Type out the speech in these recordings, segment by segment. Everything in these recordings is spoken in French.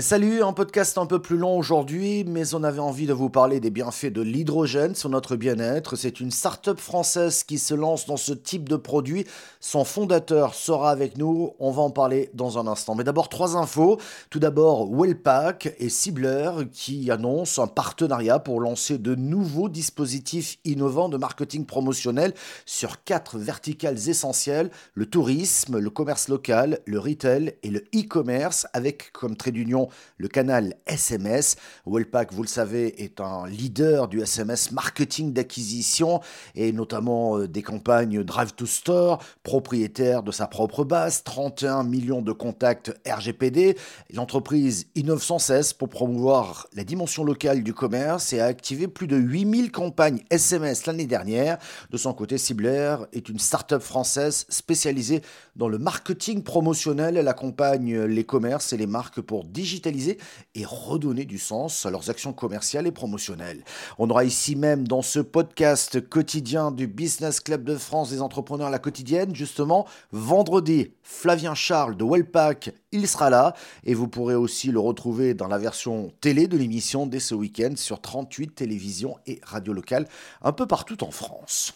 Salut, un podcast un peu plus long aujourd'hui, mais on avait envie de vous parler des bienfaits de l'hydrogène sur notre bien-être. C'est une start-up française qui se lance dans ce type de produit. Son fondateur sera avec nous, on va en parler dans un instant. Mais d'abord, trois infos. Tout d'abord, Wellpack et Cibler qui annoncent un partenariat pour lancer de nouveaux dispositifs innovants de marketing promotionnel sur quatre verticales essentielles, le tourisme, le commerce local, le retail et le e-commerce, avec comme trait d'union le canal SMS. Wellpack, vous le savez, est un leader du SMS marketing d'acquisition et notamment euh, des campagnes Drive to Store, propriétaire de sa propre base, 31 millions de contacts RGPD. L'entreprise innove sans cesse pour promouvoir la dimension locale du commerce et a activé plus de 8000 campagnes SMS l'année dernière. De son côté, Cibler est une start-up française spécialisée dans le marketing promotionnel. Elle accompagne les commerces et les marques pour digitaliser digitaliser et redonner du sens à leurs actions commerciales et promotionnelles. On aura ici même dans ce podcast quotidien du Business Club de France des entrepreneurs à la quotidienne, justement, vendredi, Flavien Charles de Wellpack, il sera là et vous pourrez aussi le retrouver dans la version télé de l'émission dès ce week-end sur 38 télévisions et radios locales un peu partout en France.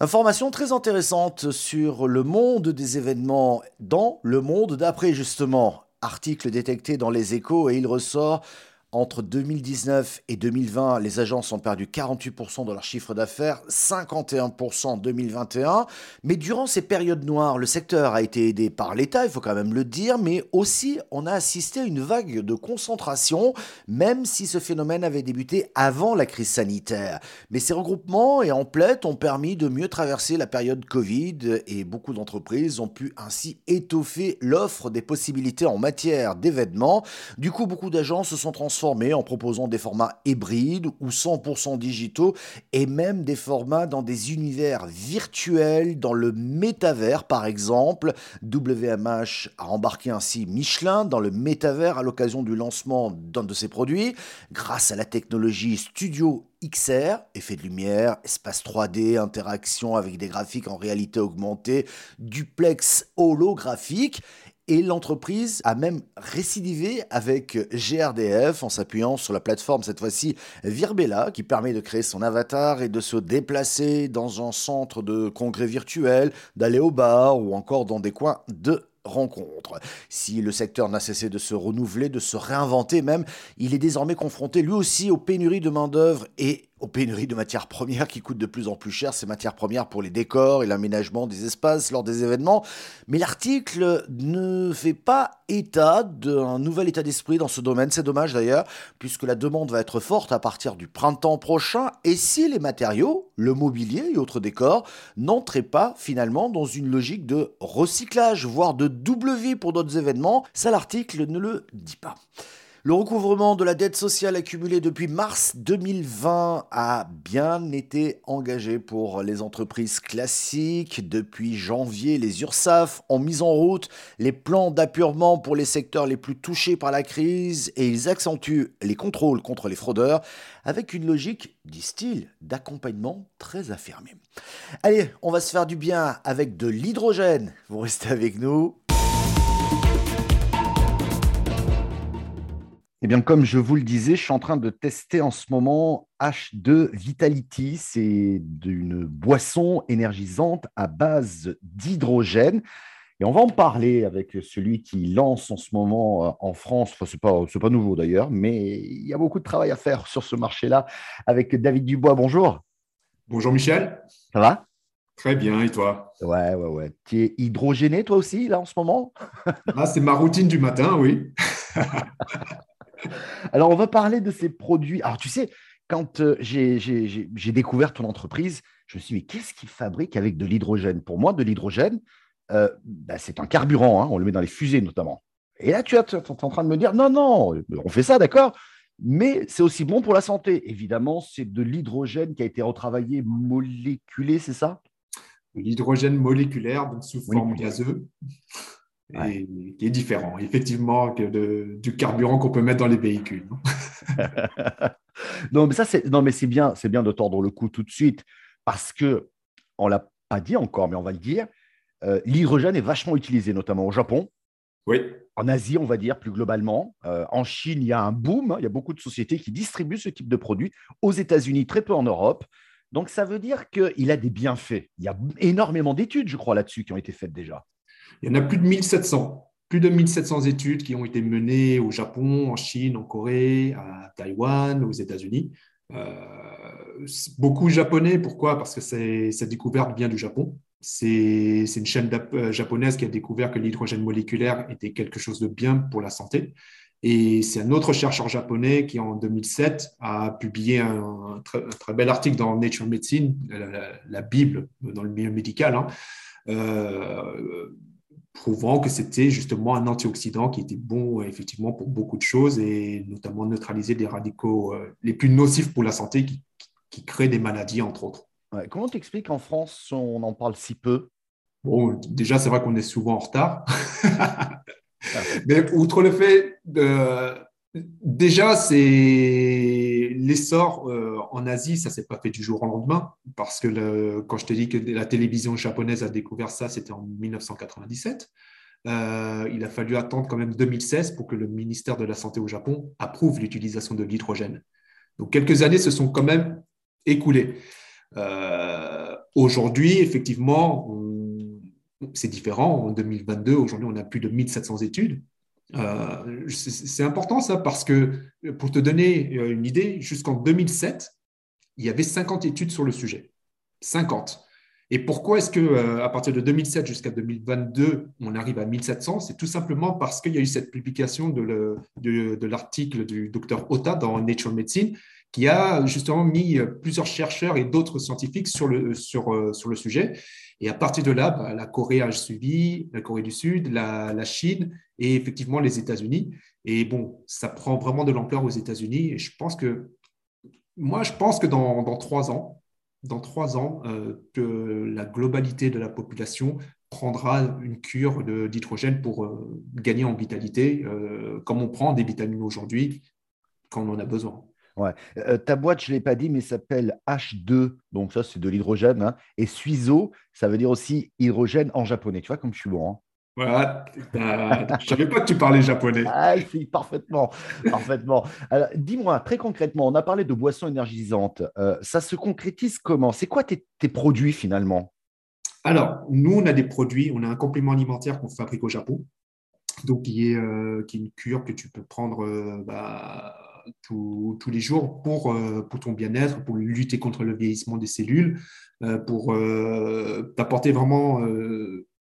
Information très intéressante sur le monde des événements dans le monde d'après justement article détecté dans les échos et il ressort entre 2019 et 2020, les agences ont perdu 48% de leur chiffre d'affaires, 51% en 2021. Mais durant ces périodes noires, le secteur a été aidé par l'État, il faut quand même le dire, mais aussi on a assisté à une vague de concentration, même si ce phénomène avait débuté avant la crise sanitaire. Mais ces regroupements et emplettes ont permis de mieux traverser la période Covid et beaucoup d'entreprises ont pu ainsi étoffer l'offre des possibilités en matière d'événements. Du coup, beaucoup d'agences se sont en proposant des formats hybrides ou 100% digitaux et même des formats dans des univers virtuels, dans le métavers par exemple. WMH a embarqué ainsi Michelin dans le métavers à l'occasion du lancement d'un de ses produits. Grâce à la technologie Studio XR, effet de lumière, espace 3D, interaction avec des graphiques en réalité augmentée, duplex holographique. Et l'entreprise a même récidivé avec GRDF en s'appuyant sur la plateforme, cette fois-ci Virbella, qui permet de créer son avatar et de se déplacer dans un centre de congrès virtuel, d'aller au bar ou encore dans des coins de rencontre. Si le secteur n'a cessé de se renouveler, de se réinventer même, il est désormais confronté lui aussi aux pénuries de main-d'œuvre et aux pénuries de matières premières qui coûtent de plus en plus cher, ces matières premières pour les décors et l'aménagement des espaces lors des événements. Mais l'article ne fait pas état d'un nouvel état d'esprit dans ce domaine. C'est dommage d'ailleurs, puisque la demande va être forte à partir du printemps prochain. Et si les matériaux, le mobilier et autres décors n'entraient pas finalement dans une logique de recyclage, voire de double vie pour d'autres événements, ça l'article ne le dit pas. Le recouvrement de la dette sociale accumulée depuis mars 2020 a bien été engagé pour les entreprises classiques. Depuis janvier, les URSAF ont mis en route les plans d'appurement pour les secteurs les plus touchés par la crise et ils accentuent les contrôles contre les fraudeurs avec une logique, disent-ils, d'accompagnement très affirmée. Allez, on va se faire du bien avec de l'hydrogène. Vous restez avec nous. Eh bien, comme je vous le disais, je suis en train de tester en ce moment H2 Vitality. C'est une boisson énergisante à base d'hydrogène. Et on va en parler avec celui qui lance en ce moment euh, en France. Enfin, ce n'est pas, pas nouveau d'ailleurs, mais il y a beaucoup de travail à faire sur ce marché-là avec David Dubois. Bonjour. Bonjour Michel. Ça va? Très bien, et toi? Ouais, ouais, ouais. Tu es hydrogéné toi aussi, là, en ce moment? Ah, C'est ma routine du matin, oui. Alors, on va parler de ces produits. Alors, tu sais, quand euh, j'ai découvert ton entreprise, je me suis dit, mais qu'est-ce qu'ils fabriquent avec de l'hydrogène? Pour moi, de l'hydrogène, euh, bah, c'est un carburant, hein, on le met dans les fusées notamment. Et là, tu es en train de me dire, non, non, on fait ça, d'accord, mais c'est aussi bon pour la santé. Évidemment, c'est de l'hydrogène qui a été retravaillé, moléculé, c'est ça? L'hydrogène moléculaire, donc sous forme gazeuse et qui est différent, effectivement, que du carburant qu'on peut mettre dans les véhicules. non, mais ça, c'est non, mais c'est bien, c'est bien de tordre le cou tout de suite parce que on l'a pas dit encore, mais on va le dire. Euh, l'hydrogène est vachement utilisé, notamment au Japon. Oui. En Asie, on va dire plus globalement. Euh, en Chine, il y a un boom. Il y a beaucoup de sociétés qui distribuent ce type de produit. Aux États-Unis, très peu en Europe. Donc, ça veut dire qu'il a des bienfaits. Il y a énormément d'études, je crois, là-dessus qui ont été faites déjà. Il y en a plus de 1700. Plus de 1700 études qui ont été menées au Japon, en Chine, en Corée, à Taïwan, aux États-Unis. Euh, beaucoup japonais, pourquoi? Parce que cette découverte vient du Japon. C'est une chaîne euh, japonaise qui a découvert que l'hydrogène moléculaire était quelque chose de bien pour la santé. Et c'est un autre chercheur japonais qui, en 2007, a publié un, très, bel article dans Nature Medicine, la, Bible dans le milieu médical, hein, euh, prouvant que c'était justement un antioxydant qui était bon effectivement pour beaucoup de choses et notamment neutraliser des radicaux euh, les plus nocifs pour la santé qui, qui créent des maladies, entre autres. Comment t'expliques qu'en France, on en parle si peu? Bon, déjà, c'est vrai qu'on est souvent en retard. Mais outre le fait, de, déjà, c'est l'essor euh, en Asie, ça s'est pas fait du jour au lendemain, parce que quand je te dis que la télévision japonaise a découvert ça, c'était en 1997. Euh, il a fallu attendre quand même 2016 pour que le ministère de la Santé au Japon approuve l'utilisation de l'hydrogène. Donc quelques années se sont quand même écoulées. Euh, aujourd'hui, effectivement, c'est différent. En 2022, aujourd'hui, on a plus de 1700 études. Euh, c'est important ça parce que, pour te donner euh, une idée, jusqu'en 2007, il y avait 50 études sur le sujet. 50. Et pourquoi est-ce que à partir de 2007 jusqu'à 2022, on arrive à 1700 C'est tout simplement parce qu'il y a eu cette publication de l'article du docteur Ota dans Nature Medicine qui a justement mis plusieurs chercheurs et d'autres scientifiques euh, sur le sujet. Et à partir de là, bah, la Corée a suivi, la Corée du Sud, la, Chine et effectivement les États-Unis. Et bon, ça prend vraiment de l'ampleur aux États-Unis. Et je pense que, moi, je pense que dans, trois ans, dans trois ans, euh, que la globalité de la population prendra une cure d'hydrogène pour euh, gagner en vitalité, comme on prend des vitamines aujourd'hui quand on en a besoin. Ouais. Euh, ta boîte, je ne l'ai pas dit, mais s'appelle H2, donc ça c'est de l'hydrogène. Hein. Et Suizo, ça veut dire aussi hydrogène en japonais. Tu vois comme je suis bon. Hein. Voilà, je ne savais pas que tu parlais japonais. Ah, si, parfaitement. parfaitement. dis-moi, très concrètement, on a parlé de boissons énergisantes. Euh, ça se concrétise comment? C'est quoi tes, produits finalement? Alors, nous, on a des produits, on a un complément alimentaire qu'on fabrique au Japon, donc qui est, euh, qui est une cure que tu peux prendre bah, tous les jours pour, euh, pour ton bien-être, pour lutter contre le vieillissement des cellules, euh, pour euh, t'apporter vraiment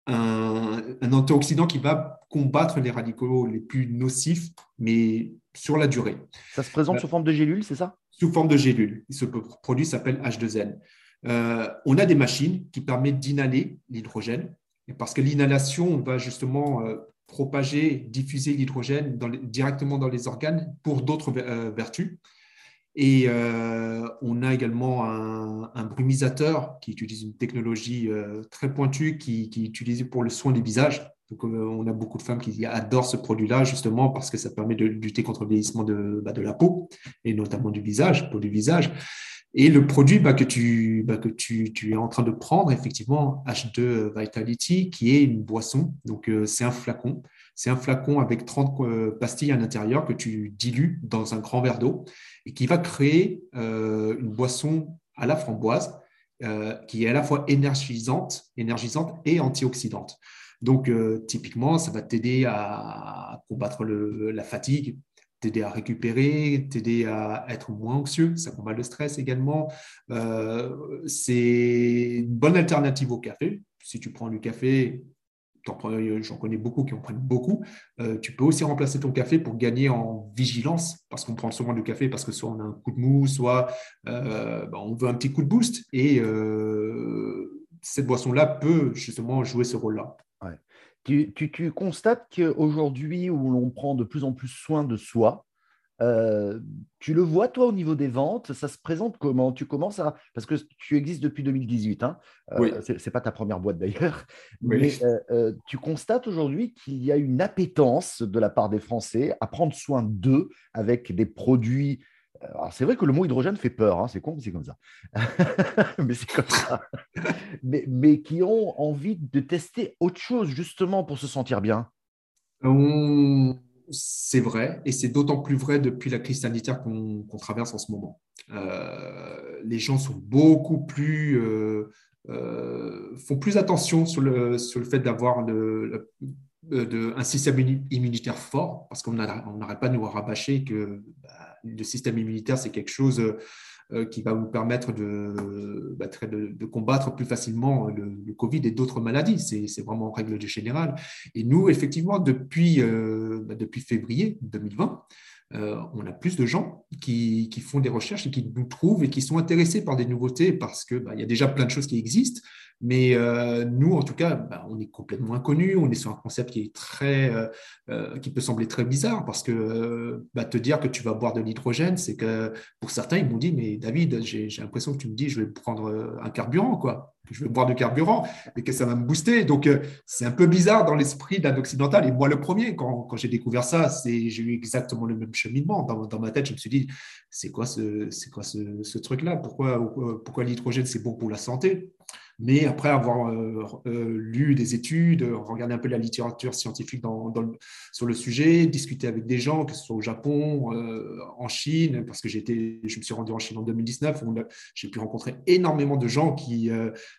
un, un, antioxydant qui va combattre les radicaux les plus nocifs, mais sur la durée. Ça se présente sous forme de gélules, c'est ça? Sous forme de gélules. Ce produit s'appelle H2N. on a des machines qui permettent d'inhaler l'hydrogène, parce que l'inhalation va justement propager, diffuser l'hydrogène directement dans les organes pour d'autres euh, vertus. Et euh, on a également un, brumisateur qui utilise une technologie euh, très pointue qui, qui, est utilisée pour le soin du visage. Donc, on a beaucoup de femmes qui adorent ce produit-là justement parce que ça permet de lutter contre le vieillissement de, bah, de la peau et notamment du visage, pour du visage. Et le produit bah, que, tu, bah, tu, es en train de prendre, effectivement, H2 Vitality, qui est une boisson. Donc, euh, c'est un flacon. C'est un flacon avec 30 euh, pastilles à l'intérieur que tu dilues dans un grand verre d'eau et qui va créer euh, une boisson à la framboise qui est à la fois énergisante, énergisante et antioxydante. Donc, typiquement, ça va t'aider à combattre la fatigue, t'aider à récupérer, t'aider à être moins anxieux, ça combat le stress également. Euh, c'est une bonne alternative au café. Si tu prends du café, j'en connais beaucoup qui en prennent beaucoup, euh, tu peux aussi remplacer ton café pour gagner en vigilance, parce qu'on prend souvent du café parce que soit on a un coup de mou, soit euh, bah, on veut un petit coup de boost. Et cette boisson-là peut justement jouer ce rôle-là. Tu, constates qu'aujourd'hui, où l'on prend de plus en plus soin de soi, euh, tu le vois, toi, au niveau des ventes, ça se présente comment? Tu commences à. Parce que tu existes depuis 2018, hein euh, ce n'est pas ta première boîte d'ailleurs, mais euh, tu constates aujourd'hui qu'il y a une appétence de la part des Français à prendre soin d'eux avec des produits c'est vrai que le mot hydrogène fait peur, hein, c'est con, c'est comme ça. mais c'est comme ça. mais, qui ont envie de tester autre chose justement pour se sentir bien. C'est vrai, et c'est d'autant plus vrai depuis la crise sanitaire qu'on traverse en ce moment. Euh, les gens sont beaucoup plus, euh, euh, font plus attention sur le, sur le fait d'avoir un système immunitaire fort, parce qu'on n'arrête pas de nous rabâcher que le système immunitaire, c'est quelque chose euh, qui va vous permettre bah, de, de, combattre plus facilement le, Covid et d'autres maladies. C'est vraiment en règle générale. Et nous, effectivement, depuis, euh, bah, depuis février 2020, euh, on a plus de gens qui, font des recherches et qui nous trouvent et qui sont intéressés par des nouveautés parce qu'il bah, y a déjà plein de choses qui existent. Mais euh, nous, en tout cas, bah, on est complètement inconnus. On est sur un concept qui est très, euh, qui peut sembler très bizarre parce que bah, te dire que tu vas boire de l'hydrogène, c'est que pour certains, ils m'ont dit, mais David, j'ai l'impression que tu me dis, je vais prendre un carburant, quoi. Je vais boire du carburant et que ça va me booster. Donc, c'est un peu bizarre dans l'esprit d'un occidental. Et moi, le premier, quand, quand j'ai découvert ça, j'ai eu exactement le même cheminement. Dans, dans, ma tête, je me suis dit, c'est quoi ce, quoi ce, ce truc-là? Pourquoi, pourquoi l'hydrogène, c'est bon pour la santé? Mais après avoir euh, euh, lu des études, regardé un peu la littérature scientifique dans, sur le sujet, discuté avec des gens, que ce soit au Japon, euh, en Chine, parce que été, je me suis rendu en Chine en 2019, j'ai pu rencontrer énormément de gens qui,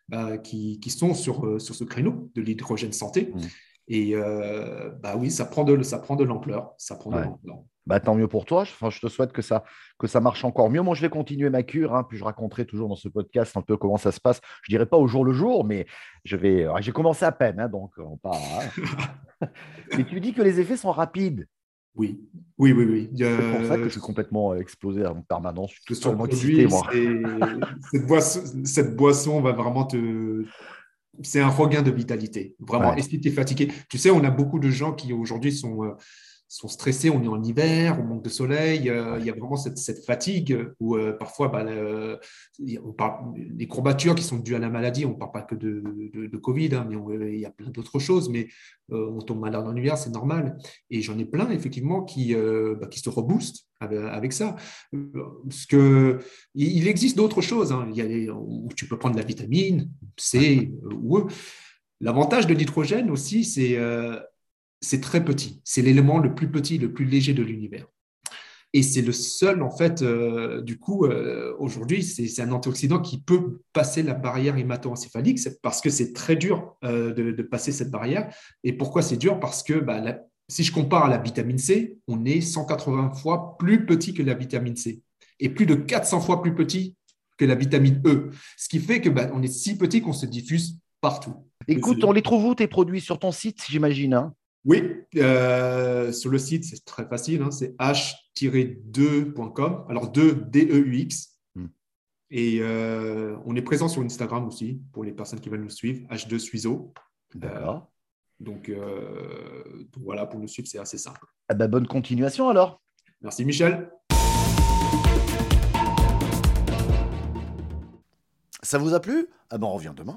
bah, qui, qui, sont sur, sur ce créneau de l'hydrogène santé. Mmh. Et bah oui, ça prend de, ça prend de l'ampleur. Ça prend de l'ampleur. Bah, tant mieux pour toi. Enfin, je te souhaite que ça, que ça marche encore mieux. Moi, je vais continuer ma cure, hein, puis je raconterai toujours dans ce podcast un peu comment ça se passe. Je dirais pas au jour le jour, mais je vais. J'ai commencé à peine, hein, donc on part. Hein. Mais tu dis que les effets sont rapides. Oui, oui, oui, oui. C'est pour ça que je suis complètement explosé en permanence. Je suis tout excité, moi. cette, boisson, cette boisson va vraiment te, c'est un regain de vitalité. Vraiment, est-ce que tu es fatigué Tu sais, on a beaucoup de gens qui aujourd'hui sont, euh, sont stressés, on est en hiver, on manque de soleil, euh, il y a vraiment cette, fatigue où euh, parfois bah, on parle, les courbatures qui sont dues à la maladie, on ne parle pas que de, de, Covid, hein, mais il y a plein d'autres choses, mais euh, on tombe malade en hiver, c'est normal. Et j'en ai plein effectivement qui, bah, qui se reboostent avec, ça. Parce que, il existe d'autres choses, hein. il y a tu peux prendre de la vitamine C ou E. L'avantage de l'hydrogène aussi, c'est c'est très petit. C'est l'élément le plus petit, le plus léger de l'univers. Et c'est le seul, en fait, euh, du coup, euh, aujourd'hui, c'est un antioxydant qui peut passer la barrière hémato-encéphalique parce que c'est très dur euh, de, passer cette barrière. Et pourquoi c'est dur? Parce que bah, si je compare à la vitamine C, on est 180 fois plus petit que la vitamine C et plus de 400 fois plus petit que la vitamine E. Ce qui fait que bah, on est si petit qu'on se diffuse partout. Écoute, on les trouve où tes produits? Sur ton site, j'imagine hein? Oui, euh, sur le site, c'est très facile, hein, c'est h-2.com, alors 2 D-E-U-X. Hmm. Et euh, on est présent sur Instagram aussi, pour les personnes qui veulent nous suivre, H2 Suizo. D'accord. donc, voilà, pour nous suivre, c'est assez simple. Ah bah, bonne continuation alors. Merci Michel. Ça vous a plu? Ah ben on revient demain.